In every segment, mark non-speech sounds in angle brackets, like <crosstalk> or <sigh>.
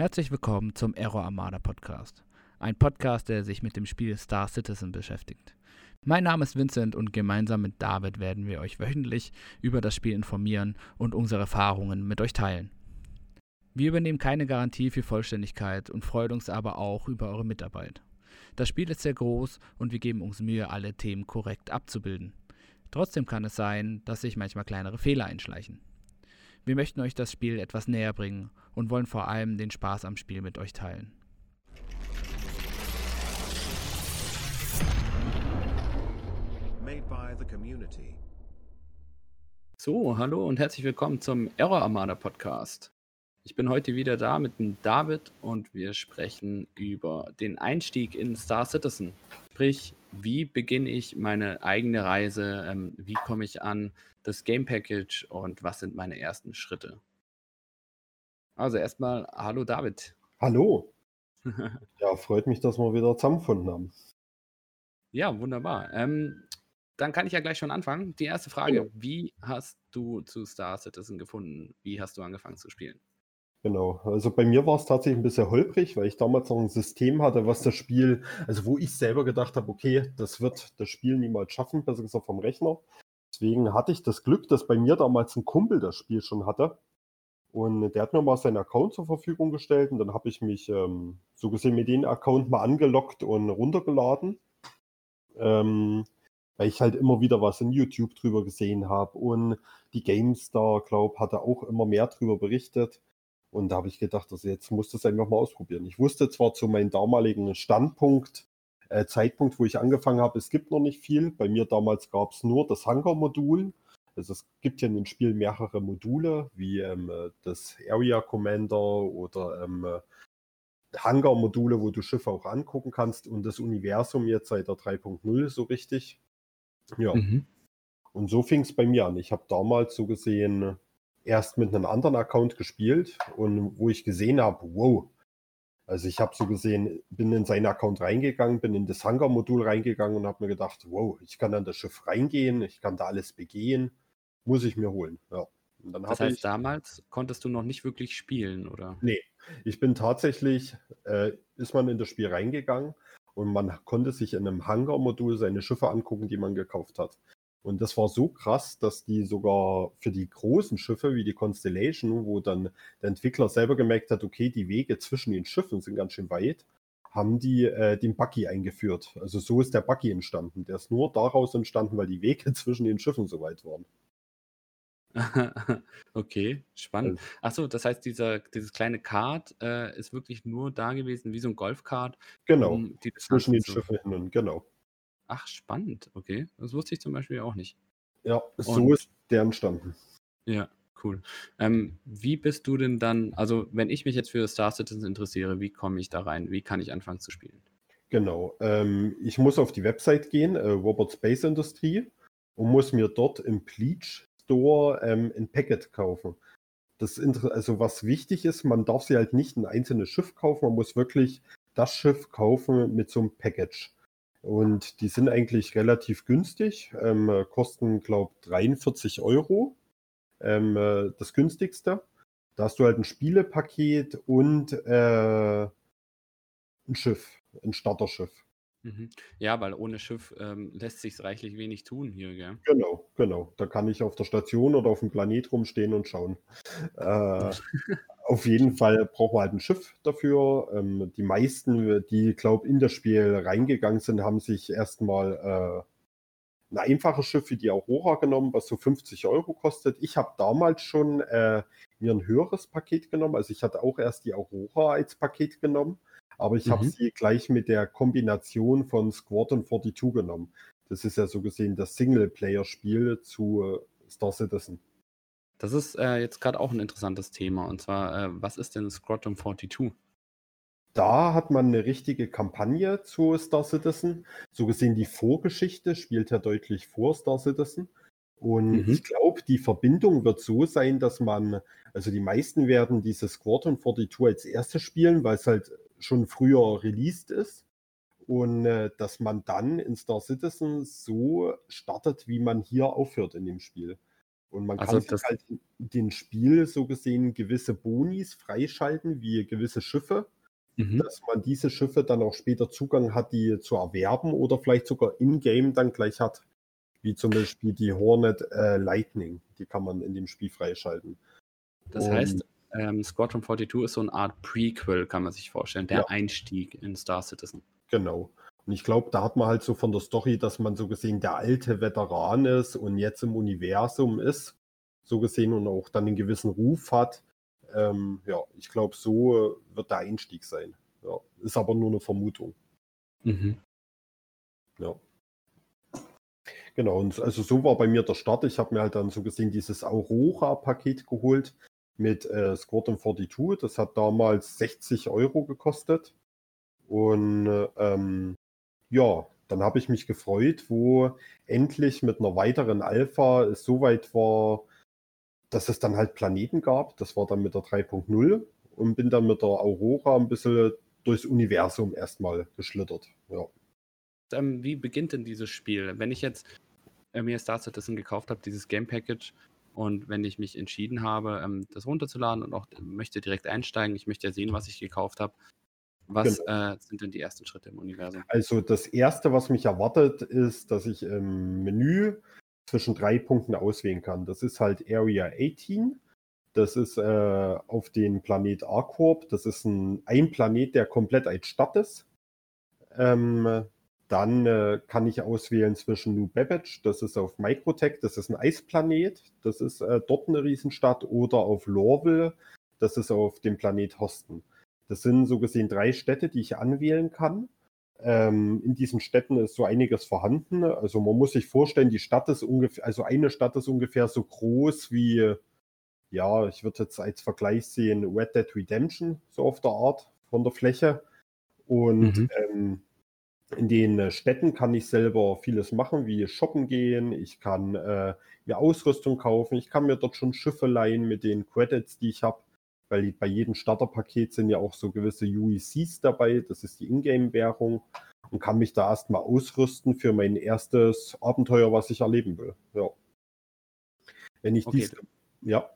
Herzlich willkommen zum Error Armada Podcast. Ein Podcast, der sich mit dem Spiel Star Citizen beschäftigt. Mein Name ist Vincent und gemeinsam mit David werden wir euch wöchentlich über das Spiel informieren und unsere Erfahrungen mit euch teilen. Wir übernehmen keine Garantie für Vollständigkeit und freuen uns aber auch über eure Mitarbeit. Das Spiel ist sehr groß und wir geben uns Mühe, alle Themen korrekt abzubilden. Trotzdem kann es sein, dass sich manchmal kleinere Fehler einschleichen. Wir möchten euch das Spiel etwas näher bringen und wollen vor allem den Spaß am Spiel mit euch teilen. So, hallo und herzlich willkommen zum Error Armada Podcast. Ich bin heute wieder da mit dem David und wir sprechen über den Einstieg in Star Citizen. Sprich, wie beginne ich meine eigene Reise, ähm, wie komme ich an das Game Package und was sind meine ersten Schritte. Also erstmal, hallo David. Hallo. <laughs> ja, freut mich, dass wir wieder zusammengefunden haben. Ja, wunderbar. Ähm, dann kann ich ja gleich schon anfangen. Die erste Frage, genau. wie hast du zu Star Citizen gefunden? Wie hast du angefangen zu spielen? Genau, also bei mir war es tatsächlich ein bisschen holprig, weil ich damals noch ein System hatte, was das Spiel, also wo ich selber gedacht habe, okay, das wird das Spiel niemals schaffen, besser gesagt vom Rechner. Deswegen hatte ich das Glück, dass bei mir damals ein Kumpel das Spiel schon hatte. Und der hat mir mal seinen Account zur Verfügung gestellt und dann habe ich mich ähm, so gesehen mit dem Account mal angelockt und runtergeladen. Ähm, weil ich halt immer wieder was in YouTube drüber gesehen habe und die GameStar, glaube hatte auch immer mehr drüber berichtet. Und da habe ich gedacht, also jetzt muss das einfach mal ausprobieren. Ich wusste zwar zu meinem damaligen Standpunkt, äh, Zeitpunkt, wo ich angefangen habe, es gibt noch nicht viel. Bei mir damals gab es nur das Hangar-Modul. Also es gibt ja in dem Spiel mehrere Module, wie ähm, das Area Commander oder ähm, Hangar-Module, wo du Schiffe auch angucken kannst und das Universum jetzt seit der 3.0 so richtig. Ja. Mhm. Und so fing es bei mir an. Ich habe damals so gesehen erst mit einem anderen Account gespielt und wo ich gesehen habe, wow. Also ich habe so gesehen, bin in seinen Account reingegangen, bin in das Hangar-Modul reingegangen und habe mir gedacht, wow, ich kann an das Schiff reingehen, ich kann da alles begehen, muss ich mir holen. Ja. das heißt, ich, damals konntest du noch nicht wirklich spielen, oder? Nee, ich bin tatsächlich, äh, ist man in das Spiel reingegangen und man konnte sich in einem Hangar-Modul seine Schiffe angucken, die man gekauft hat. Und das war so krass, dass die sogar für die großen Schiffe wie die Constellation, wo dann der Entwickler selber gemerkt hat, okay, die Wege zwischen den Schiffen sind ganz schön weit, haben die äh, den Buggy eingeführt. Also so ist der Buggy entstanden. Der ist nur daraus entstanden, weil die Wege <laughs> zwischen den Schiffen so weit waren. <laughs> okay, spannend. Also, Achso, das heißt, dieser, dieses kleine Kart äh, ist wirklich nur da gewesen, wie so ein Golfkart. Genau, um zwischen den Schiffen hin, genau. Ach, spannend. Okay. Das wusste ich zum Beispiel auch nicht. Ja, so Und, ist der entstanden. Ja, cool. Ähm, wie bist du denn dann, also wenn ich mich jetzt für Star Citizen interessiere, wie komme ich da rein? Wie kann ich anfangen zu spielen? Genau. Ähm, ich muss auf die Website gehen, äh, Robot Space Industry, und muss mir dort im Pleach Store ähm, ein Packet kaufen. Das also was wichtig ist, man darf sie halt nicht ein einzelnes Schiff kaufen, man muss wirklich das Schiff kaufen mit so einem Package. Und die sind eigentlich relativ günstig, ähm, kosten, glaube ich, 43 Euro. Ähm, äh, das günstigste. Da hast du halt ein Spielepaket und äh, ein Schiff, ein Starterschiff. Mhm. Ja, weil ohne Schiff ähm, lässt sich reichlich wenig tun hier, gell? Genau, genau. Da kann ich auf der Station oder auf dem Planet rumstehen und schauen. Äh, <laughs> auf jeden Fall braucht man halt ein Schiff dafür. Ähm, die meisten, die, glaube in das Spiel reingegangen sind, haben sich erstmal äh, ein einfaches Schiff wie die Aurora genommen, was so 50 Euro kostet. Ich habe damals schon äh, mir ein höheres Paket genommen. Also ich hatte auch erst die Aurora als Paket genommen aber ich mhm. habe sie gleich mit der Kombination von Squadron 42 genommen. Das ist ja so gesehen das Singleplayer-Spiel zu äh, Star Citizen. Das ist äh, jetzt gerade auch ein interessantes Thema. Und zwar, äh, was ist denn Squadron 42? Da hat man eine richtige Kampagne zu Star Citizen. So gesehen, die Vorgeschichte spielt ja deutlich vor Star Citizen. Und mhm. ich glaube, die Verbindung wird so sein, dass man, also die meisten werden dieses Squadron 42 als erstes spielen, weil es halt schon früher released ist. Und äh, dass man dann in Star Citizen so startet, wie man hier aufhört in dem Spiel. Und man Also kann halt dem Spiel so gesehen gewisse Bonis freischalten, wie gewisse Schiffe, mhm. dass man diese Schiffe dann auch später Zugang hat, die zu erwerben oder vielleicht sogar in-game dann gleich hat. Wie zum Beispiel die Hornet äh, Lightning, die kann man in dem Spiel freischalten. Das Und heißt, ähm, Squadron 42 ist so eine Art Prequel, kann man sich vorstellen, der ja, Einstieg in Star Citizen. genau. Und ich glaube, da hat man halt so von der Story, dass man so gesehen der alte Veteran ist und jetzt im Universum ist, so gesehen und auch dann einen gewissen Ruf hat. Ähm, ja, ich glaube, so äh, wird der Einstieg sein. Ja, ist aber nur eine Vermutung. Mhm. Ja. Genau, und also so war bei mir der Start. Ich habe mir halt dann so gesehen dieses Aurora-Paket geholt mit äh, Squadron 42. Das hat damals 60 Euro gekostet. Und äh, ähm, ja, dann habe ich mich gefreut, wo endlich mit einer weiteren Alpha es so weit war, dass es dann halt Planeten gab. Das war dann mit der 3.0 und bin dann mit der Aurora ein bisschen durchs Universum erstmal geschlittert. Ja. Ähm, wie beginnt denn dieses Spiel? Wenn ich jetzt äh, mir Star Citizen gekauft habe, dieses Game Package, und wenn ich mich entschieden habe, ähm, das runterzuladen und auch möchte direkt einsteigen, ich möchte ja sehen, was ich gekauft habe, was Genau. äh, sind denn die ersten Schritte im Universum? Also das Erste, was mich erwartet, ist, dass ich im Menü zwischen drei Punkten auswählen kann. Das ist halt Area 18. Das ist äh, auf den Planet Arcorp. Das ist ein, ein Planet, der komplett als Stadt ist. Ähm, dann äh, kann ich auswählen zwischen New Babbage, das ist auf Microtech, das ist ein Eisplanet, das ist äh, dort eine Riesenstadt, oder auf Lorville, das ist auf dem Planet Hosten. Das sind so gesehen drei Städte, die ich anwählen kann. Ähm, in diesen Städten ist so einiges vorhanden. Also man muss sich vorstellen, die Stadt ist ungefähr, also eine Stadt ist ungefähr so groß wie, ja, ich würde jetzt als Vergleich sehen, Red Dead Redemption, so auf der Art von der Fläche. Und Mhm. ähm, in den äh, Städten kann ich selber vieles machen, wie shoppen gehen, ich kann äh, mir Ausrüstung kaufen, ich kann mir dort schon Schiffe leihen mit den Credits, die ich habe, weil bei jedem Starterpaket sind ja auch so gewisse UECs dabei, das ist die Ingame-Währung und kann mich da erstmal ausrüsten für mein erstes Abenteuer, was ich erleben will. Ja. Wenn ich Okay, dies, ja,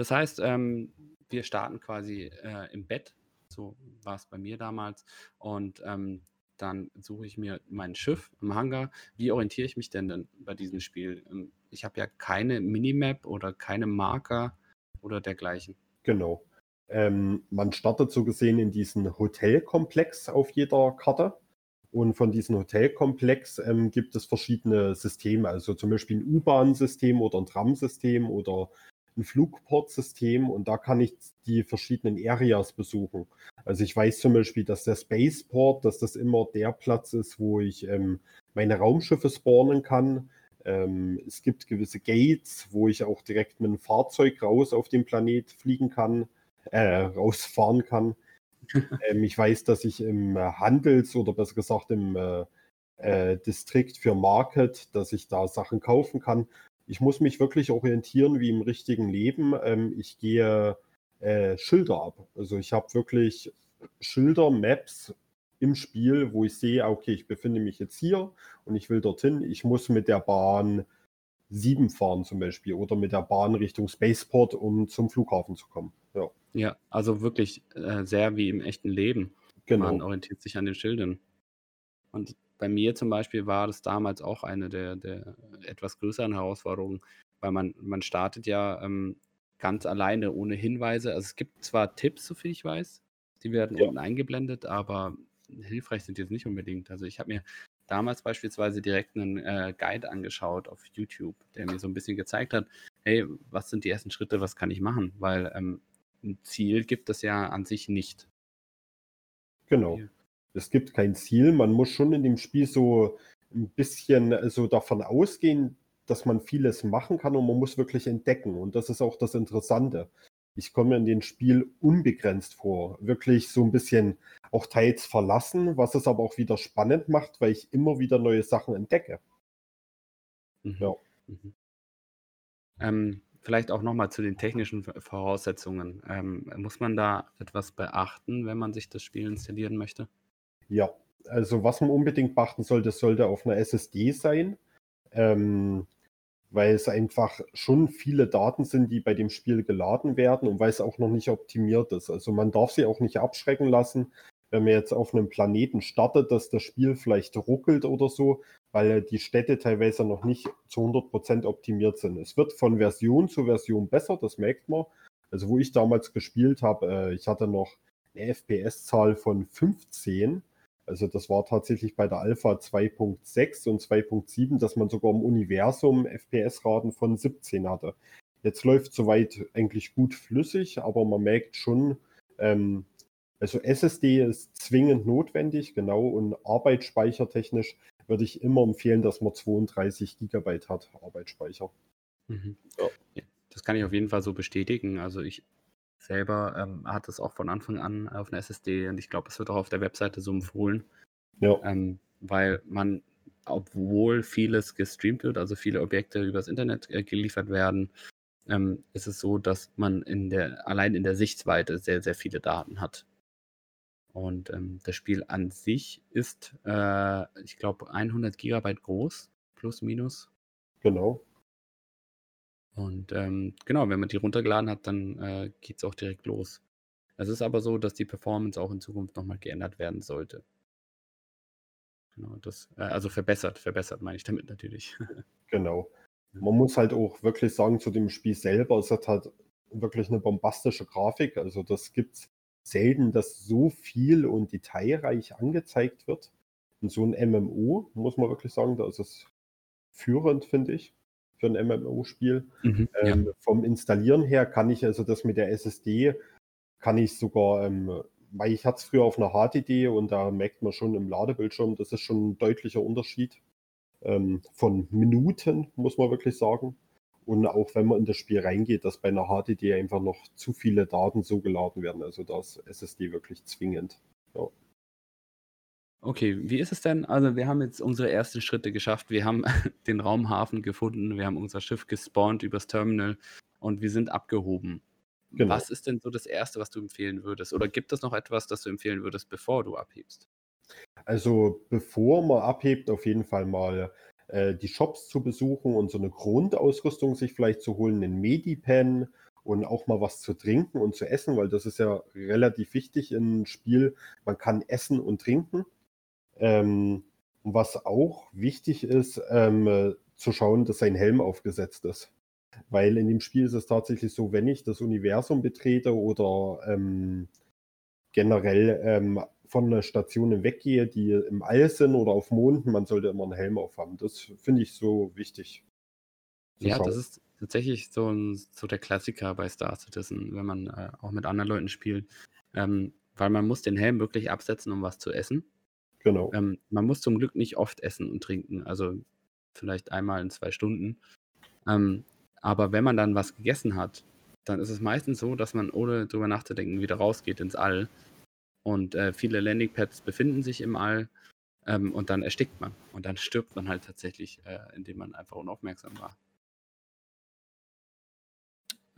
das heißt, ähm, wir starten quasi äh, im Bett, so war es bei mir damals, und ähm, dann suche ich mir mein Schiff im Hangar. Wie orientiere ich mich denn denn bei diesem Spiel? Ähm, ich habe ja keine Minimap oder keine Marker oder dergleichen. Genau. Ähm, man startet so gesehen in diesen Hotelkomplex auf jeder Karte. Und von diesem Hotelkomplex ähm, gibt es verschiedene Systeme, also zum Beispiel ein U-Bahn-System oder ein Tram-System oder ein Flugport-System. Und da kann ich die verschiedenen Areas besuchen. Also ich weiß zum Beispiel, dass der Spaceport, dass das immer der Platz ist, wo ich ähm, meine Raumschiffe spawnen kann. Ähm, es gibt gewisse Gates, wo ich auch direkt mit einem Fahrzeug raus auf den Planet fliegen kann, äh, rausfahren kann. <laughs> ähm, ich weiß, dass ich im Handels- oder besser gesagt im äh, äh, Distrikt für Market, dass ich da Sachen kaufen kann. Ich muss mich wirklich orientieren wie im richtigen Leben. Ähm, ich gehe äh, Schilder ab. Also ich habe wirklich Schilder, Maps im Spiel, wo ich sehe, okay, ich befinde mich jetzt hier und ich will dorthin. Ich muss mit der Bahn 7 fahren zum Beispiel oder mit der Bahn Richtung Spaceport, um zum Flughafen zu kommen. Ja, Ja, also wirklich äh, sehr wie im echten Leben. Man genau. orientiert sich an den Schildern. Und bei mir zum Beispiel war das damals auch eine der, der etwas größeren Herausforderungen, weil man, man startet ja ähm, ganz alleine ohne Hinweise. Also es gibt zwar Tipps, soviel ich weiß, die werden Ja. unten eingeblendet, aber hilfreich sind jetzt nicht unbedingt. Also ich habe mir damals beispielsweise direkt einen äh, Guide angeschaut auf YouTube, der mir so ein bisschen gezeigt hat, hey, was sind die ersten Schritte, was kann ich machen? Weil ähm, ein Ziel gibt es ja an sich nicht. Genau. Hier. Es gibt kein Ziel. Man muss schon in dem Spiel so ein bisschen äh, so davon ausgehen, dass man vieles machen kann und man muss wirklich entdecken. Und das ist auch das Interessante. Ich komme in dem Spiel unbegrenzt vor. Wirklich so ein bisschen auch teils verlassen, was es aber auch wieder spannend macht, weil ich immer wieder neue Sachen entdecke. Mhm. Ja. Mhm. Ähm, vielleicht auch nochmal zu den technischen Voraussetzungen. Ähm, muss man da etwas beachten, wenn man sich das Spiel installieren möchte? Ja, also was man unbedingt beachten sollte, sollte auf einer SSD sein. Ähm, weil es einfach schon viele Daten sind, die bei dem Spiel geladen werden und weil es auch noch nicht optimiert ist. Also man darf sie auch nicht abschrecken lassen, wenn man jetzt auf einem Planeten startet, dass das Spiel vielleicht ruckelt oder so, weil die Städte teilweise noch nicht zu 100% optimiert sind. Es wird von Version zu Version besser, das merkt man. Also wo ich damals gespielt habe, äh, ich hatte noch eine FPS-Zahl von 15. Also das war tatsächlich bei der Alpha 2.6 und 2.7, dass man sogar im Universum FPS-Raten von 17 hatte. Jetzt läuft soweit eigentlich gut flüssig, aber man merkt schon, ähm, also SSD ist zwingend notwendig, genau, und arbeitsspeichertechnisch würde ich immer empfehlen, dass man 32 Gigabyte hat, Arbeitsspeicher. Mhm. Ja. Das kann ich auf jeden Fall so bestätigen. Also ich selber ähm, hatte es auch von Anfang an auf einer SSD und ich glaube, es wird auch auf der Webseite so empfohlen. Ja. Ähm, weil man, obwohl vieles gestreamt wird, also viele Objekte übers Internet äh, geliefert werden, ähm, ist es so, dass man in der, allein in der Sichtweite sehr, sehr viele Daten hat. Und ähm, das Spiel an sich ist, äh, ich glaube, 100 Gigabyte groß, plus minus. Genau. Und ähm, genau, wenn man die runtergeladen hat, dann äh, geht es auch direkt los. Es ist aber so, dass die Performance auch in Zukunft nochmal geändert werden sollte. Genau, das, äh, also verbessert, verbessert meine ich damit natürlich. <laughs> genau. Man muss halt auch wirklich sagen, zu dem Spiel selber, es hat halt wirklich eine bombastische Grafik. Also das gibt es selten, dass so viel und detailreich angezeigt wird. Und so ein MMO, muss man wirklich sagen, da ist es führend, finde ich für ein MMO-Spiel. Mhm, ähm, ja. Vom Installieren her kann ich also das mit der SSD, kann ich sogar, ähm, weil ich hatte es früher auf einer HDD und da merkt man schon im Ladebildschirm, das ist schon ein deutlicher Unterschied ähm, von Minuten, muss man wirklich sagen. Und auch wenn man in das Spiel reingeht, dass bei einer HDD einfach noch zu viele Daten so geladen werden. Also da ist SSD wirklich zwingend. Ja. Okay, wie ist es denn? Also, wir haben jetzt unsere ersten Schritte geschafft. Wir haben <laughs> den Raumhafen gefunden, wir haben unser Schiff gespawnt übers Terminal und wir sind abgehoben. Genau. Was ist denn so das Erste, was du empfehlen würdest? Oder gibt es noch etwas, das du empfehlen würdest, bevor du abhebst? Also, bevor man abhebt, auf jeden Fall mal äh, die Shops zu besuchen und so eine Grundausrüstung sich vielleicht zu holen, einen Medipen und auch mal was zu trinken und zu essen, weil das ist ja relativ wichtig im Spiel. Man kann essen und trinken. Ähm, was auch wichtig ist, ähm, äh, zu schauen, dass sein Helm aufgesetzt ist. Weil in dem Spiel ist es tatsächlich so, wenn ich das Universum betrete oder ähm, generell ähm, von einer Station weggehe, die im All sind oder auf Monden, man sollte immer einen Helm aufhaben. Das finde ich so wichtig. Ja, schauen. das ist tatsächlich so, ein, so der Klassiker bei Star Citizen, wenn man äh, auch mit anderen Leuten spielt. Ähm, weil man muss den Helm wirklich absetzen, um was zu essen. Genau. Ähm, man muss zum Glück nicht oft essen und trinken, also vielleicht einmal in zwei Stunden. Ähm, aber wenn man dann was gegessen hat, dann ist es meistens so, dass man ohne drüber nachzudenken wieder rausgeht ins All. Und äh, viele Landingpads befinden sich im All ähm, und dann erstickt man. Und dann stirbt man halt tatsächlich, äh, indem man einfach unaufmerksam war.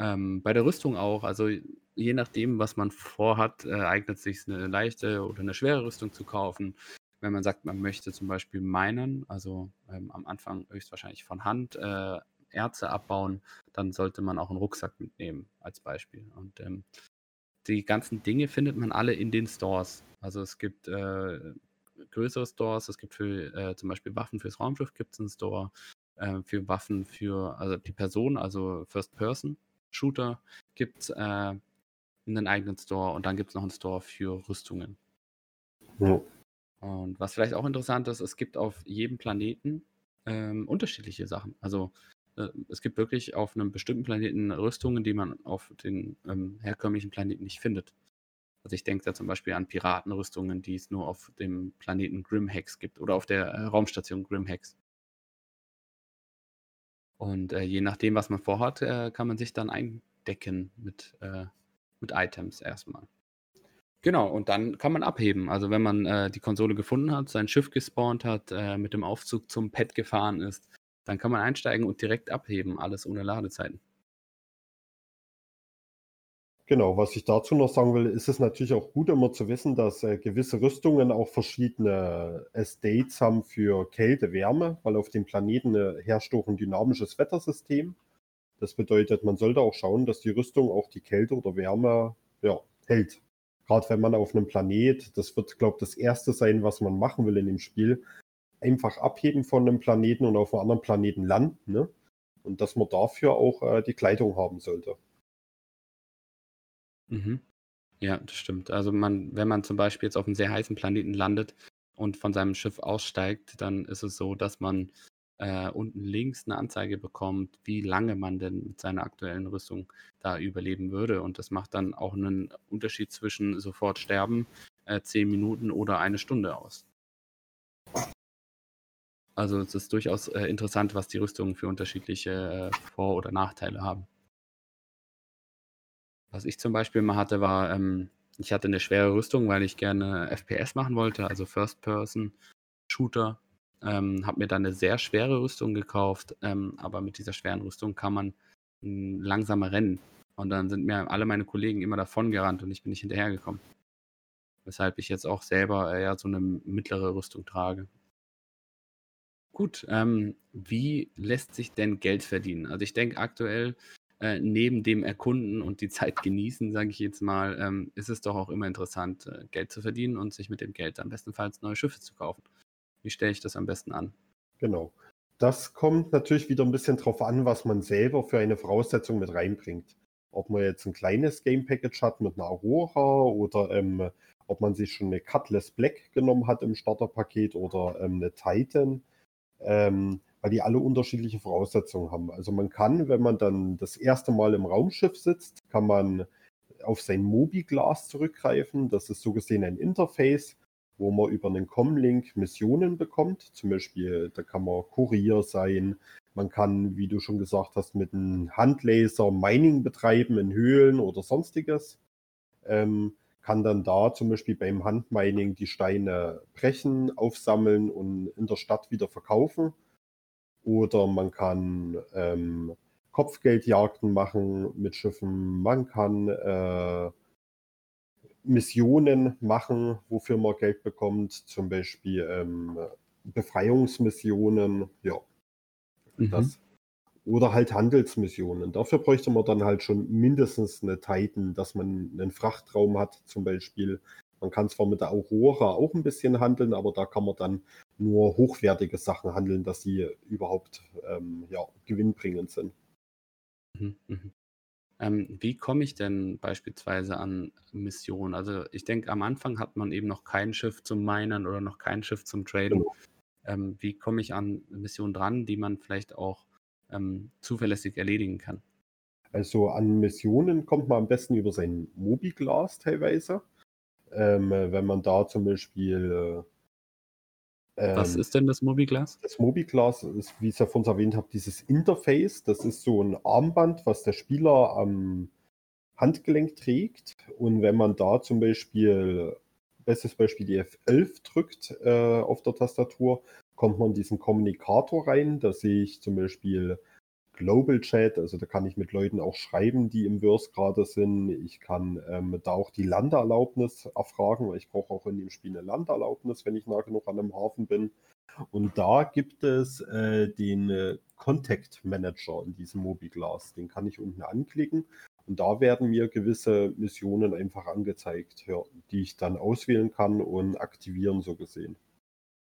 Ähm, bei der Rüstung auch, also je nachdem, was man vorhat, äh, eignet sich eine leichte oder eine schwere Rüstung zu kaufen. Wenn man sagt, man möchte zum Beispiel meinen, also ähm, am Anfang höchstwahrscheinlich von Hand äh, Erze abbauen, dann sollte man auch einen Rucksack mitnehmen als Beispiel. Und ähm, die ganzen Dinge findet man alle in den Stores. Also es gibt äh, größere Stores, es gibt für äh, zum Beispiel Waffen fürs Raumschiff gibt es einen Store, äh, für Waffen für also die Person, also First Person Shooter gibt es äh, einen eigenen Store und dann gibt es noch einen Store für Rüstungen. Ja. Und was vielleicht auch interessant ist, es gibt auf jedem Planeten ähm, unterschiedliche Sachen. Also äh, es gibt wirklich auf einem bestimmten Planeten Rüstungen, die man auf den ähm, herkömmlichen Planeten nicht findet. Also ich denke da zum Beispiel an Piratenrüstungen, die es nur auf dem Planeten Grimhex gibt oder auf der äh, Raumstation Grimhex. Und äh, je nachdem, was man vorhat, äh, kann man sich dann eindecken mit, äh, mit Items erstmal. Genau, und dann kann man abheben. Also wenn man äh, die Konsole gefunden hat, sein Schiff gespawnt hat, äh, mit dem Aufzug zum Pad gefahren ist, dann kann man einsteigen und direkt abheben, alles ohne Ladezeiten. Genau, was ich dazu noch sagen will, ist es natürlich auch gut, immer zu wissen, dass äh, gewisse Rüstungen auch verschiedene Estates haben für Kälte, Wärme, weil auf dem Planeten äh, herrscht auch ein dynamisches Wettersystem. Das bedeutet, man sollte auch schauen, dass die Rüstung auch die Kälte oder Wärme ja, hält. Gerade wenn man auf einem Planet, das wird, glaube ich, das Erste sein, was man machen will in dem Spiel, einfach abheben von einem Planeten und auf einem anderen Planeten landen. Ne? Und dass man dafür auch äh, die Kleidung haben sollte. Mhm. Ja, das stimmt. Also man, wenn man zum Beispiel jetzt auf einem sehr heißen Planeten landet und von seinem Schiff aussteigt, dann ist es so, dass man äh, unten links eine Anzeige bekommt, wie lange man denn mit seiner aktuellen Rüstung da überleben würde. Und das macht dann auch einen Unterschied zwischen sofort sterben, äh, zehn Minuten oder eine Stunde aus. Also es ist durchaus äh, interessant, was die Rüstungen für unterschiedliche äh, Vor- oder Nachteile haben. Was ich zum Beispiel mal hatte, war, ähm, ich hatte eine schwere Rüstung, weil ich gerne FPS machen wollte, also First-Person-Shooter. Ähm, habe mir dann eine sehr schwere Rüstung gekauft, ähm, aber mit dieser schweren Rüstung kann man hm, langsamer rennen. Und dann sind mir alle meine Kollegen immer davon gerannt und ich bin nicht hinterhergekommen. Weshalb ich jetzt auch selber eher so eine mittlere Rüstung trage. Gut, ähm, wie lässt sich denn Geld verdienen? Also ich denke aktuell äh, neben dem Erkunden und die Zeit genießen, sage ich jetzt mal, ähm, ist es doch auch immer interessant, äh, Geld zu verdienen und sich mit dem Geld am bestenfalls neue Schiffe zu kaufen. Wie stelle ich das am besten an? Genau. Das kommt natürlich wieder ein bisschen drauf an, was man selber für eine Voraussetzung mit reinbringt. Ob man jetzt ein kleines Game Package hat mit einer Aurora oder ähm, ob man sich schon eine Cutlass Black genommen hat im Starterpaket oder ähm, eine Titan. Ähm, weil die alle unterschiedliche Voraussetzungen haben. Also man kann, wenn man dann das erste Mal im Raumschiff sitzt, kann man auf sein Mobi-Glas zurückgreifen. Das ist so gesehen ein Interface, wo man über einen Comlink Missionen bekommt. Zum Beispiel, da kann man Kurier sein. Man kann, wie du schon gesagt hast, mit einem Handlaser Mining betreiben in Höhlen oder sonstiges. Ähm, kann dann da zum Beispiel beim Handmining die Steine brechen, aufsammeln und in der Stadt wieder verkaufen. Oder man kann ähm, Kopfgeldjagden machen mit Schiffen. Man kann äh, Missionen machen, wofür man Geld bekommt. Zum Beispiel ähm, Befreiungsmissionen. Ja, mhm. das. Oder halt Handelsmissionen. Dafür bräuchte man dann halt schon mindestens eine Titan, dass man einen Frachtraum hat, zum Beispiel. Man kann zwar mit der Aurora auch ein bisschen handeln, aber da kann man dann nur hochwertige Sachen handeln, dass sie überhaupt ähm, ja, gewinnbringend sind. Mhm, mhm. Ähm, wie komme ich denn beispielsweise an Missionen? Also ich denke, am Anfang hat man eben noch kein Schiff zum Minern oder noch kein Schiff zum Traden. Genau. Ähm, wie komme ich an Missionen dran, die man vielleicht auch ähm, zuverlässig erledigen kann? Also an Missionen kommt man am besten über sein Mobiglas teilweise. Ähm, wenn man da zum Beispiel äh, was ähm, ist denn das Mobiglas? Das Mobiglas ist, wie ich es ja vorhin erwähnt habe, dieses Interface. Das ist so ein Armband, was der Spieler am Handgelenk trägt. Und wenn man da zum Beispiel, bestes Beispiel die F11 drückt äh, auf der Tastatur, kommt man in diesen Kommunikator rein. Da sehe ich zum Beispiel Global Chat, also da kann ich mit Leuten auch schreiben, die im Verse gerade sind. Ich kann ähm, da auch die Landeerlaubnis erfragen, weil ich brauche auch in dem Spiel eine Landeerlaubnis, wenn ich nah genug an einem Hafen bin. Und da gibt es äh, den äh, Contact Manager in diesem Mobiglas. Den kann ich unten anklicken und da werden mir gewisse Missionen einfach angezeigt, ja, die ich dann auswählen kann und aktivieren, so gesehen.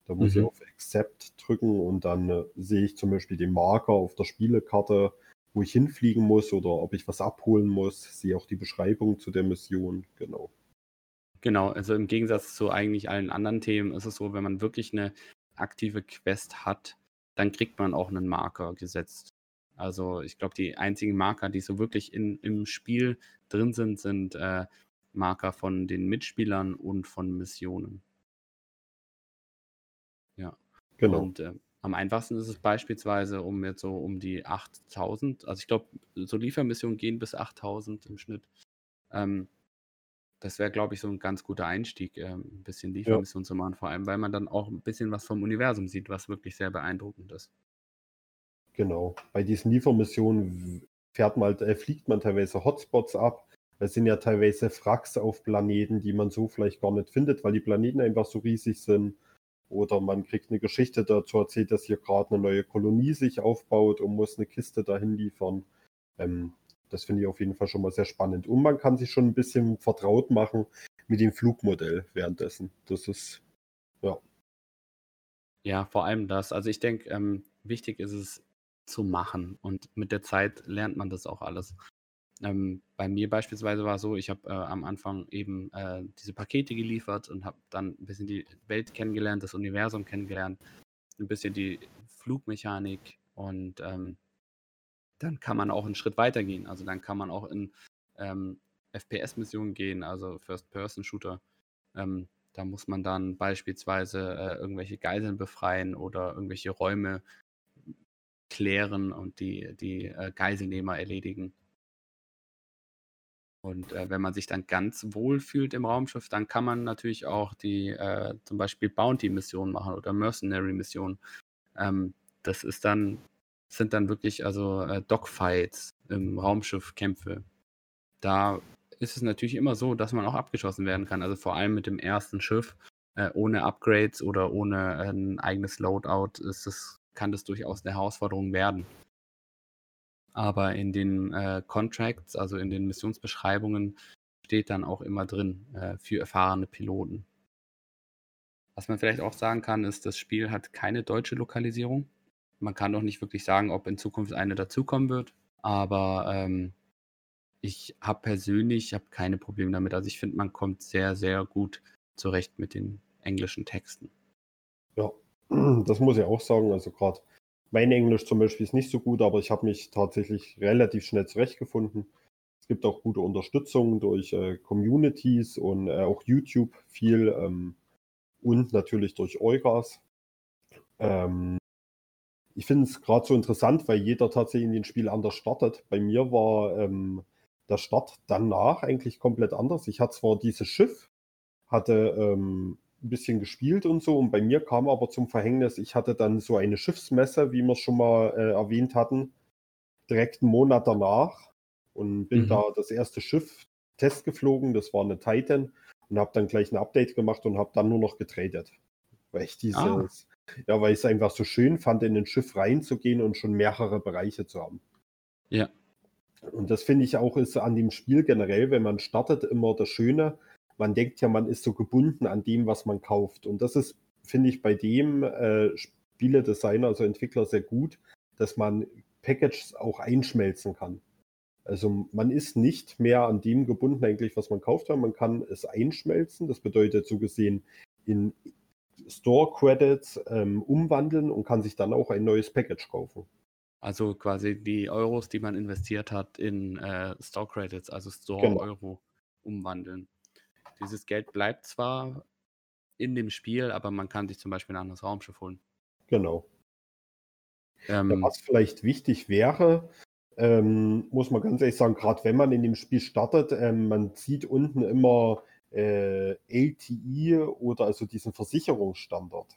Da muss mhm. ich auf Accept drücken und dann äh, sehe ich zum Beispiel den Marker auf der Spielekarte, wo ich hinfliegen muss oder ob ich was abholen muss. Sehe auch die Beschreibung zu der Mission, genau. Genau, also im Gegensatz zu eigentlich allen anderen Themen ist es so, wenn man wirklich eine aktive Quest hat, dann kriegt man auch einen Marker gesetzt. Also ich glaube, die einzigen Marker, die so wirklich in, im Spiel drin sind, sind äh, Marker von den Mitspielern und von Missionen. Genau. Und äh, am einfachsten ist es beispielsweise um jetzt so um die 8000, also ich glaube, so Liefermissionen gehen bis 8000 im Schnitt. Ähm, das wäre, glaube ich, so ein ganz guter Einstieg, äh, ein bisschen Liefermissionen ja. zu machen, vor allem, weil man dann auch ein bisschen was vom Universum sieht, was wirklich sehr beeindruckend ist. Genau. Bei diesen Liefermissionen fährt man, äh, fliegt man teilweise Hotspots ab. Es sind ja teilweise Wracks auf Planeten, die man so vielleicht gar nicht findet, weil die Planeten einfach so riesig sind. Oder man kriegt eine Geschichte dazu erzählt, dass hier gerade eine neue Kolonie sich aufbaut und muss eine Kiste dahin liefern. Ähm, das finde ich auf jeden Fall schon mal sehr spannend. Und man kann sich schon ein bisschen vertraut machen mit dem Flugmodell währenddessen. Das ist, ja. Ja, vor allem das. Also ich denke, ähm, wichtig ist es zu machen und mit der Zeit lernt man das auch alles. Ähm, bei mir beispielsweise war es so, ich habe äh, am Anfang eben äh, diese Pakete geliefert und habe dann ein bisschen die Welt kennengelernt, das Universum kennengelernt, ein bisschen die Flugmechanik und ähm, dann kann man auch einen Schritt weiter gehen. Also dann kann man auch in ähm, FPS-Missionen gehen, also First-Person-Shooter. Ähm, da muss man dann beispielsweise äh, irgendwelche Geiseln befreien oder irgendwelche Räume klären und die, die äh, Geiselnehmer erledigen. Und äh, wenn man sich dann ganz wohl fühlt im Raumschiff, dann kann man natürlich auch die äh, zum Beispiel Bounty-Missionen machen oder Mercenary-Missionen. Ähm, das ist dann, sind dann wirklich also äh, Dogfights im Raumschiff, Kämpfe. Da ist es natürlich immer so, dass man auch abgeschossen werden kann. Also vor allem mit dem ersten Schiff, äh, ohne Upgrades oder ohne ein eigenes Loadout, ist es, kann das durchaus eine Herausforderung werden. Aber in den äh, Contracts, also in den Missionsbeschreibungen, steht dann auch immer drin äh, für erfahrene Piloten. Was man vielleicht auch sagen kann, ist, das Spiel hat keine deutsche Lokalisierung. Man kann doch nicht wirklich sagen, ob in Zukunft eine dazukommen wird. Aber ähm, ich habe persönlich hab keine Probleme damit. Also ich finde, man kommt sehr, sehr gut zurecht mit den englischen Texten. Ja, <clears throat> das muss ich auch sagen. Also gerade mein Englisch zum Beispiel ist nicht so gut, aber ich habe mich tatsächlich relativ schnell zurechtgefunden. Es gibt auch gute Unterstützung durch äh, Communities und äh, auch YouTube viel ähm, und natürlich durch Eugas. Ähm, ich finde es gerade so interessant, weil jeder tatsächlich in den Spiel anders startet. Bei mir war ähm, der Start danach eigentlich komplett anders. Ich hatte zwar dieses Schiff, hatte ähm, ein bisschen gespielt und so. Und bei mir kam aber zum Verhängnis, ich hatte dann so eine Schiffsmesse, wie wir es schon mal äh, erwähnt hatten, direkt einen Monat danach und bin mhm. da das erste Schiff Test geflogen, das war eine Titan und habe dann gleich ein Update gemacht und habe dann nur noch getradet. Weil ich dieses, ah. ja, weil ich es einfach so schön fand, in ein Schiff reinzugehen und schon mehrere Bereiche zu haben. Ja. Und das finde ich auch ist an dem Spiel generell, wenn man startet, immer das Schöne, man denkt ja, man ist so gebunden an dem, was man kauft. Und das ist, finde ich, bei dem äh, Spieledesigner, also Entwickler, sehr gut, dass man Packages auch einschmelzen kann. Also man ist nicht mehr an dem gebunden eigentlich, was man kauft, sondern man kann es einschmelzen. Das bedeutet so gesehen in Store Credits ähm, umwandeln und kann sich dann auch ein neues Package kaufen. Also quasi die Euros, die man investiert hat in äh, Store Credits, also Store genau. Euro umwandeln. Dieses Geld bleibt zwar in dem Spiel, aber man kann sich zum Beispiel ein anderes Raumschiff holen. Genau. Ähm, was vielleicht wichtig wäre, ähm, muss man ganz ehrlich sagen, gerade wenn man in dem Spiel startet, ähm, man sieht unten immer äh, LTI oder also diesen Versicherungsstandard.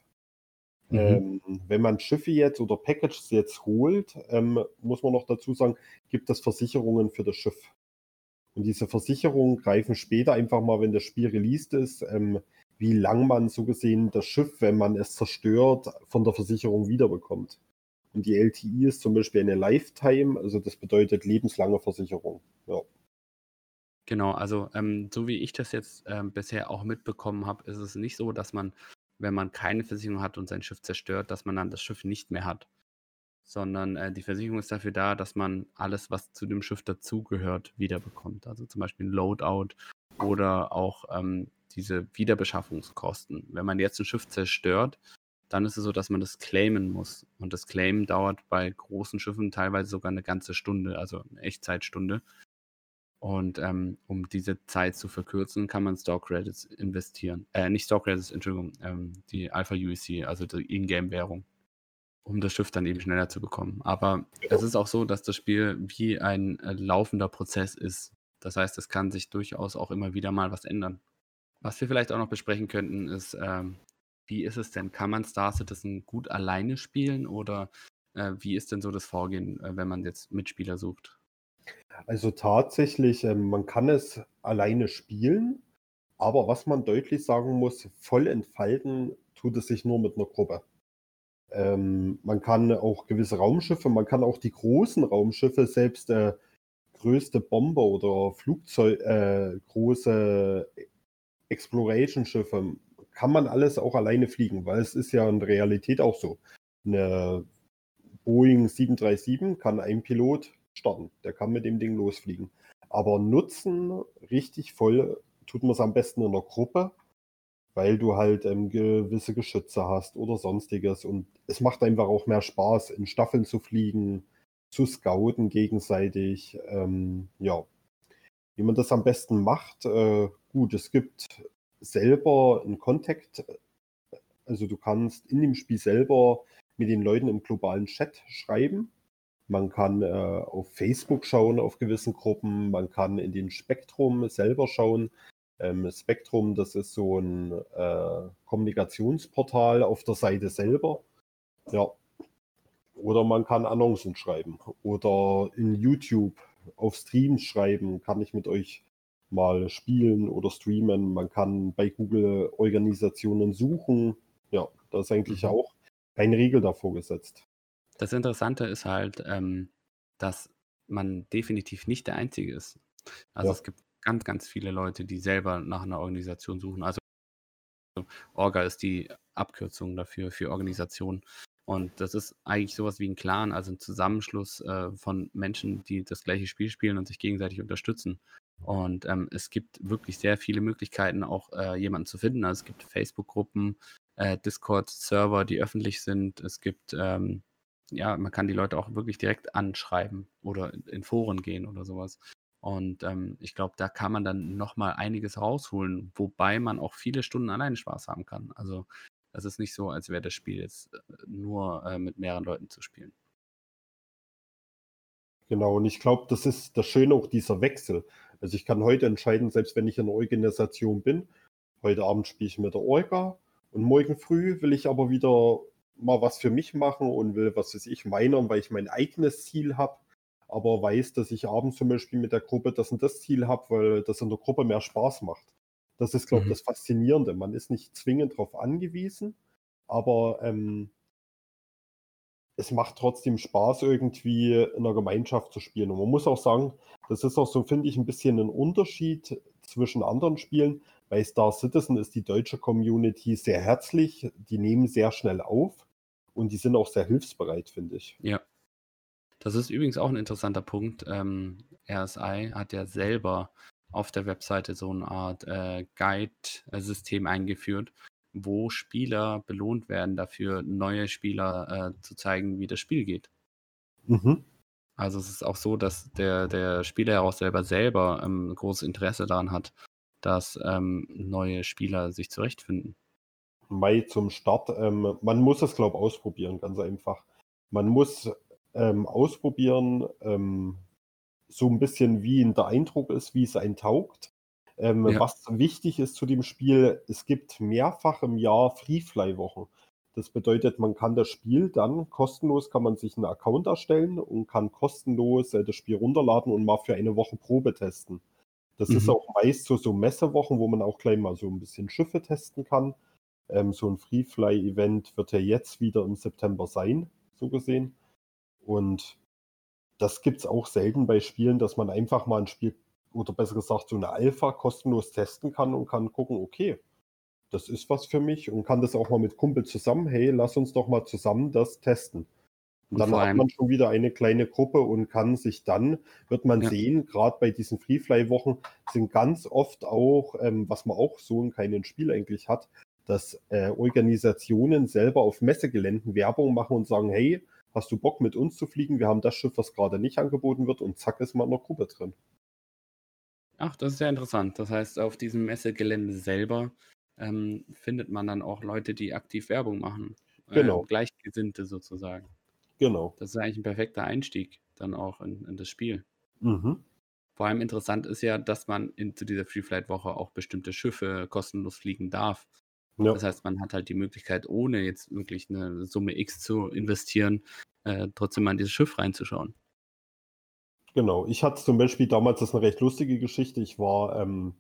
Mhm. Ähm, wenn man Schiffe jetzt oder Packages jetzt holt, ähm, muss man noch dazu sagen, gibt es Versicherungen für das Schiff. Und diese Versicherungen greifen später einfach mal, wenn das Spiel released ist, ähm, wie lang man so gesehen das Schiff, wenn man es zerstört, von der Versicherung wiederbekommt. Und die LTI ist zum Beispiel eine Lifetime, also das bedeutet lebenslange Versicherung. Ja. Genau, also ähm, so wie ich das jetzt ähm, bisher auch mitbekommen habe, ist es nicht so, dass man, wenn man keine Versicherung hat und sein Schiff zerstört, dass man dann das Schiff nicht mehr hat sondern äh, die Versicherung ist dafür da, dass man alles, was zu dem Schiff dazugehört, wiederbekommt. Also zum Beispiel ein Loadout oder auch ähm, diese Wiederbeschaffungskosten. Wenn man jetzt ein Schiff zerstört, dann ist es so, dass man das claimen muss. Und das Claimen dauert bei großen Schiffen teilweise sogar eine ganze Stunde, also eine Echtzeitstunde. Und ähm, um diese Zeit zu verkürzen, kann man Stock Credits investieren. Äh, nicht Stock Credits, Entschuldigung, ähm, die Alpha UEC, also die Ingame-Währung um das Schiff dann eben schneller zu bekommen. Aber es ist auch so, dass das Spiel wie ein äh, laufender Prozess ist. Das heißt, es kann sich durchaus auch immer wieder mal was ändern. Was wir vielleicht auch noch besprechen könnten, ist, ähm, wie ist es denn? Kann man Star Citizen gut alleine spielen oder äh, wie ist denn so das Vorgehen, äh, wenn man jetzt Mitspieler sucht? Also tatsächlich, ähm, man kann es alleine spielen, aber was man deutlich sagen muss, voll entfalten tut es sich nur mit einer Gruppe. Ähm, man kann auch gewisse Raumschiffe, man kann auch die großen Raumschiffe, selbst äh, größte Bomber oder Flugzeug, äh, große Exploration-Schiffe, kann man alles auch alleine fliegen, weil es ist ja in der Realität auch so. Eine Boeing 737 kann ein Pilot starten, der kann mit dem Ding losfliegen. Aber nutzen richtig voll tut man es am besten in der Gruppe, weil du halt ähm, gewisse Geschütze hast oder sonstiges. Und es macht einfach auch mehr Spaß, in Staffeln zu fliegen, zu scouten gegenseitig. Ähm, ja, wie man das am besten macht, äh, gut, es gibt selber einen Kontakt, also du kannst in dem Spiel selber mit den Leuten im globalen Chat schreiben. Man kann äh, auf Facebook schauen, auf gewissen Gruppen. Man kann in den Spektrum selber schauen. Ähm, Spektrum, das ist so ein äh, Kommunikationsportal auf der Seite selber. Ja. Oder man kann Annoncen schreiben. Oder in YouTube auf Streams schreiben, kann ich mit euch mal spielen oder streamen. Man kann bei Google Organisationen suchen. Ja, da ist eigentlich mhm. auch keine Regel davor gesetzt. Das Interessante ist halt, ähm, dass man definitiv nicht der Einzige ist. Also ja. es gibt ganz, ganz viele Leute, die selber nach einer Organisation suchen. Also Orga ist die Abkürzung dafür, für Organisation. Und das ist eigentlich sowas wie ein Clan, also ein Zusammenschluss äh, von Menschen, die das gleiche Spiel spielen und sich gegenseitig unterstützen. Und ähm, es gibt wirklich sehr viele Möglichkeiten, auch äh, jemanden zu finden. Also es gibt Facebook-Gruppen, äh, Discord-Server, die öffentlich sind. Es gibt, ähm, ja, man kann die Leute auch wirklich direkt anschreiben oder in Foren gehen oder sowas. Und ähm, ich glaube, da kann man dann nochmal einiges rausholen, wobei man auch viele Stunden alleine Spaß haben kann. Also das ist nicht so, als wäre das Spiel jetzt äh, nur äh, mit mehreren Leuten zu spielen. Genau, und ich glaube, das ist das Schöne auch dieser Wechsel. Also ich kann heute entscheiden, selbst wenn ich in einer Organisation bin, heute Abend spiele ich mit der Orga und morgen früh will ich aber wieder mal was für mich machen und will, was weiß ich, meinen, weil ich mein eigenes Ziel habe, aber weiß, dass ich abends zum Beispiel mit der Gruppe das und das Ziel habe, weil das in der Gruppe mehr Spaß macht. Das ist, glaube ich, mhm. das Faszinierende. Man ist nicht zwingend darauf angewiesen, aber ähm, es macht trotzdem Spaß, irgendwie in einer Gemeinschaft zu spielen. Und man muss auch sagen, das ist auch so, finde ich, ein bisschen ein Unterschied zwischen anderen Spielen. Bei Star Citizen ist die deutsche Community sehr herzlich, die nehmen sehr schnell auf und die sind auch sehr hilfsbereit, finde ich. Ja. Das ist übrigens auch ein interessanter Punkt. Ähm, RSI hat ja selber auf der Webseite so eine Art äh, Guide-System eingeführt, wo Spieler belohnt werden dafür, neue Spieler äh, zu zeigen, wie das Spiel geht. Mhm. Also es ist auch so, dass der, der Spieler auch selber selber ähm, großes Interesse daran hat, dass ähm, neue Spieler sich zurechtfinden. Mai zum Start. Ähm, man muss es, glaube ich, ausprobieren, ganz einfach. Man muss ähm, ausprobieren, ähm, so ein bisschen wie der Eindruck ist, wie es einen taugt. Ähm, ja. Was wichtig ist zu dem Spiel, es gibt mehrfach im Jahr Freefly-Wochen. Das bedeutet, man kann das Spiel dann kostenlos, kann man sich einen Account erstellen und kann kostenlos äh, das Spiel runterladen und mal für eine Woche Probe testen. Das mhm. ist auch meist so, so Messewochen, wo man auch gleich mal so ein bisschen Schiffe testen kann. Ähm, so ein Freefly-Event wird ja jetzt wieder im September sein, so gesehen. Und das gibt es auch selten bei Spielen, dass man einfach mal ein Spiel oder besser gesagt so eine Alpha kostenlos testen kann und kann gucken, okay, das ist was für mich und kann das auch mal mit Kumpel zusammen, hey, lass uns doch mal zusammen das testen. Und, dann hat man schon wieder eine kleine Gruppe und kann sich dann, wird man ja. sehen, gerade bei diesen Freefly-Wochen sind ganz oft auch, ähm, was man auch so in keinem Spiel eigentlich hat, dass äh, Organisationen selber auf Messegeländen Werbung machen und sagen, hey, hast du Bock mit uns zu fliegen? Wir haben das Schiff, was gerade nicht angeboten wird und zack ist man in der Gruppe drin. Ach, das ist ja interessant. Das heißt, auf diesem Messegelände selber ähm, findet man dann auch Leute, die aktiv Werbung machen. Äh, genau. Äh, Gleichgesinnte sozusagen. Genau. Das ist eigentlich ein perfekter Einstieg dann auch in, in das Spiel. Mhm. Vor allem interessant ist ja, dass man in, zu dieser Free Flight Woche auch bestimmte Schiffe kostenlos fliegen darf. Ja. Das heißt, man hat halt die Möglichkeit, ohne jetzt wirklich eine Summe X zu investieren, äh, trotzdem mal in dieses Schiff reinzuschauen. Genau, ich hatte zum Beispiel damals, das ist eine recht lustige Geschichte, ich war, ähm,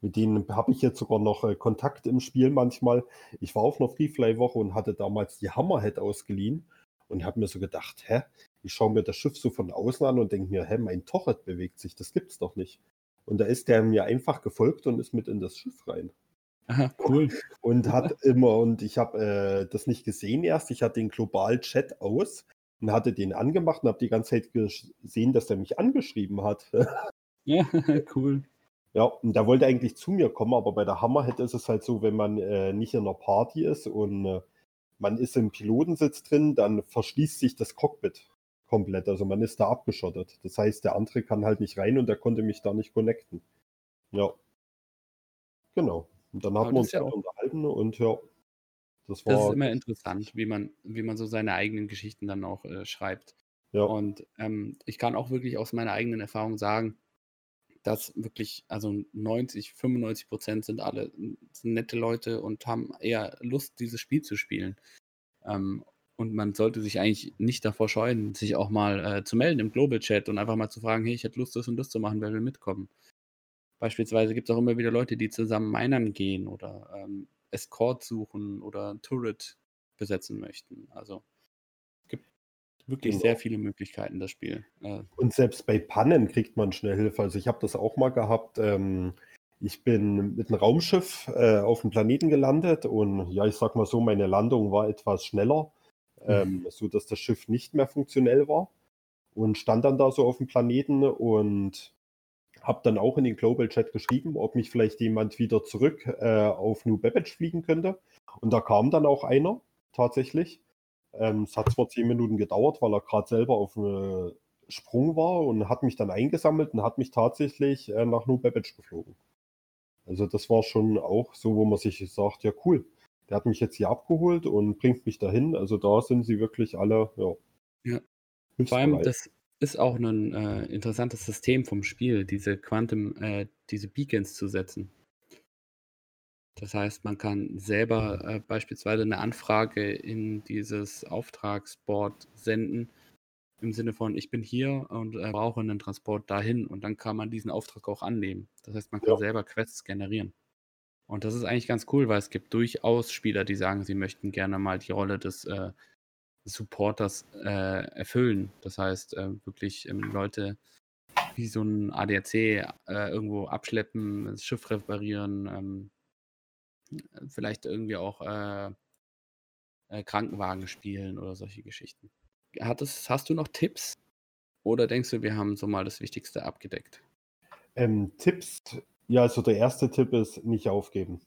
mit denen habe ich jetzt sogar noch äh, Kontakt im Spiel manchmal. Ich war auf einer Freefly-Woche und hatte damals die Hammerhead ausgeliehen und habe mir so gedacht, hä, ich schaue mir das Schiff so von außen an und denke mir, hä, mein Torret bewegt sich, das gibt's doch nicht. Und da ist der mir einfach gefolgt und ist mit in das Schiff rein. Aha, cool. Und hat immer, und ich habe äh, das nicht gesehen erst, ich hatte den Global-Chat aus und hatte den angemacht und habe die ganze Zeit gesehen, dass er mich angeschrieben hat. <laughs> Ja, <laughs> cool. Ja, und der wollte eigentlich zu mir kommen, aber bei der Hammerhead ist es halt so, wenn man äh, nicht in einer Party ist und äh, man ist im Pilotensitz drin, dann verschließt sich das Cockpit komplett. Also man ist da abgeschottet. Das heißt, der andere kann halt nicht rein und der konnte mich da nicht connecten. Ja. Genau. Und dann haben wir uns ja halt unterhalten und ja. Das, war das ist immer interessant, wie man, wie man so seine eigenen Geschichten dann auch äh, schreibt. Ja. Und ähm, ich kann auch wirklich aus meiner eigenen Erfahrung sagen, dass wirklich, also 90, 95 Prozent sind alle sind nette Leute und haben eher Lust, dieses Spiel zu spielen. Ähm, und man sollte sich eigentlich nicht davor scheuen, sich auch mal äh, zu melden im Global Chat und einfach mal zu fragen, hey, ich hätte Lust, das und das zu machen, wer will mitkommen. Beispielsweise gibt es auch immer wieder Leute, die zusammen minern gehen oder ähm, Escort suchen oder Turret besetzen möchten. Also es gibt wirklich genau. sehr viele Möglichkeiten, das Spiel. Äh, und selbst bei Pannen kriegt man schnell Hilfe. Also ich habe das auch mal gehabt. Ähm, ich bin mit einem Raumschiff äh, auf dem Planeten gelandet und ja, ich sag mal so, meine Landung war etwas schneller ähm, so dass das Schiff nicht mehr funktionell war und stand dann da so auf dem Planeten und habe dann auch in den Global Chat geschrieben, ob mich vielleicht jemand wieder zurück äh, auf New Babbage fliegen könnte. Und da kam dann auch einer tatsächlich. Ähm, es hat zwar zehn Minuten gedauert, weil er gerade selber auf einem Sprung war und hat mich dann eingesammelt und hat mich tatsächlich äh, nach New Babbage geflogen. Also das war schon auch so, wo man sich sagt, ja cool, der hat mich jetzt hier abgeholt und bringt mich dahin. Also da sind sie wirklich alle, ja. Ja. Vor allem, das ist auch ein äh, interessantes System vom Spiel, diese Quantum, äh, diese Beacons zu setzen. Das heißt, man kann selber äh, beispielsweise eine Anfrage in dieses Auftragsboard senden, im Sinne von, ich bin hier und äh, brauche einen Transport dahin und dann kann man diesen Auftrag auch annehmen. Das heißt, man kann ja. selber Quests generieren. Und das ist eigentlich ganz cool, weil es gibt durchaus Spieler, die sagen, sie möchten gerne mal die Rolle des äh, Supporters äh, erfüllen. Das heißt, äh, wirklich ähm, Leute wie so ein ADAC äh, irgendwo abschleppen, das Schiff reparieren, ähm, vielleicht irgendwie auch äh, äh, Krankenwagen spielen oder solche Geschichten. Hat es, hast du noch Tipps? Oder denkst du, wir haben so mal das Wichtigste abgedeckt? Ähm, Tipps ja, also der erste Tipp ist, nicht aufgeben.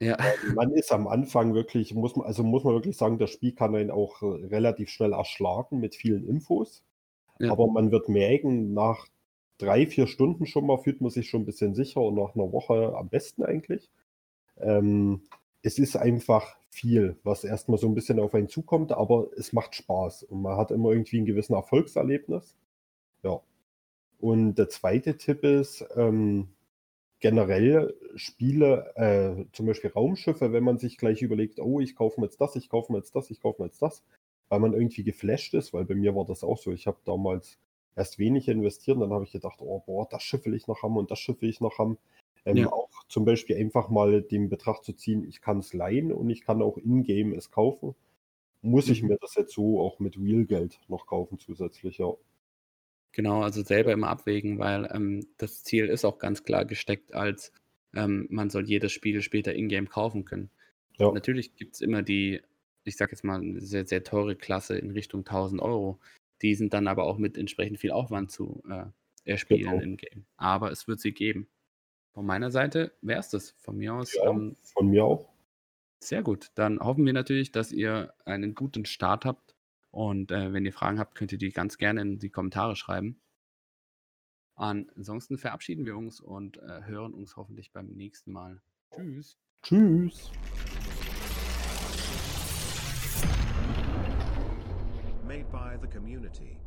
Ja. Man ist am Anfang wirklich, muss man, also muss man wirklich sagen, das Spiel kann einen auch äh, relativ schnell erschlagen mit vielen Infos. Ja. Aber man wird merken, nach drei, vier Stunden schon mal fühlt man sich schon ein bisschen sicher und nach einer Woche am besten eigentlich. Ähm, es ist einfach viel, was erstmal so ein bisschen auf einen zukommt, aber es macht Spaß und man hat immer irgendwie ein gewissen Erfolgserlebnis. Ja. Und der zweite Tipp ist, ähm, generell Spiele, äh, zum Beispiel Raumschiffe, wenn man sich gleich überlegt, oh, ich kaufe mir jetzt das, ich kaufe mir jetzt das, ich kaufe mir jetzt das, weil man irgendwie geflasht ist, weil bei mir war das auch so. Ich habe damals erst wenig investiert und dann habe ich gedacht, oh, boah, das Schiff will ich noch haben und das Schiff will ich noch haben. Ähm, ja. Auch zum Beispiel einfach mal den Betracht zu ziehen, ich kann es leihen und ich kann auch in-game es kaufen. Muss ich mhm. mir das jetzt so auch mit Real-Geld noch kaufen zusätzlich, ja. Genau, also selber immer abwägen, weil ähm, das Ziel ist auch ganz klar gesteckt als, ähm, man soll jedes Spiel später in-game kaufen können. Ja. Natürlich gibt es immer die, ich sag jetzt mal, sehr, sehr teure Klasse in Richtung 1000 Euro. Die sind dann aber auch mit entsprechend viel Aufwand zu äh, erspielen genau. in-game. Aber es wird sie geben. Von meiner Seite wäre es das. Von mir aus. Ja, ähm, von mir auch. Sehr gut. Dann hoffen wir natürlich, dass ihr einen guten Start habt und äh, wenn ihr Fragen habt, könnt ihr die ganz gerne in die Kommentare schreiben. Ansonsten verabschieden wir uns und äh, hören uns hoffentlich beim nächsten Mal. Tschüss. Tschüss. Made by the community.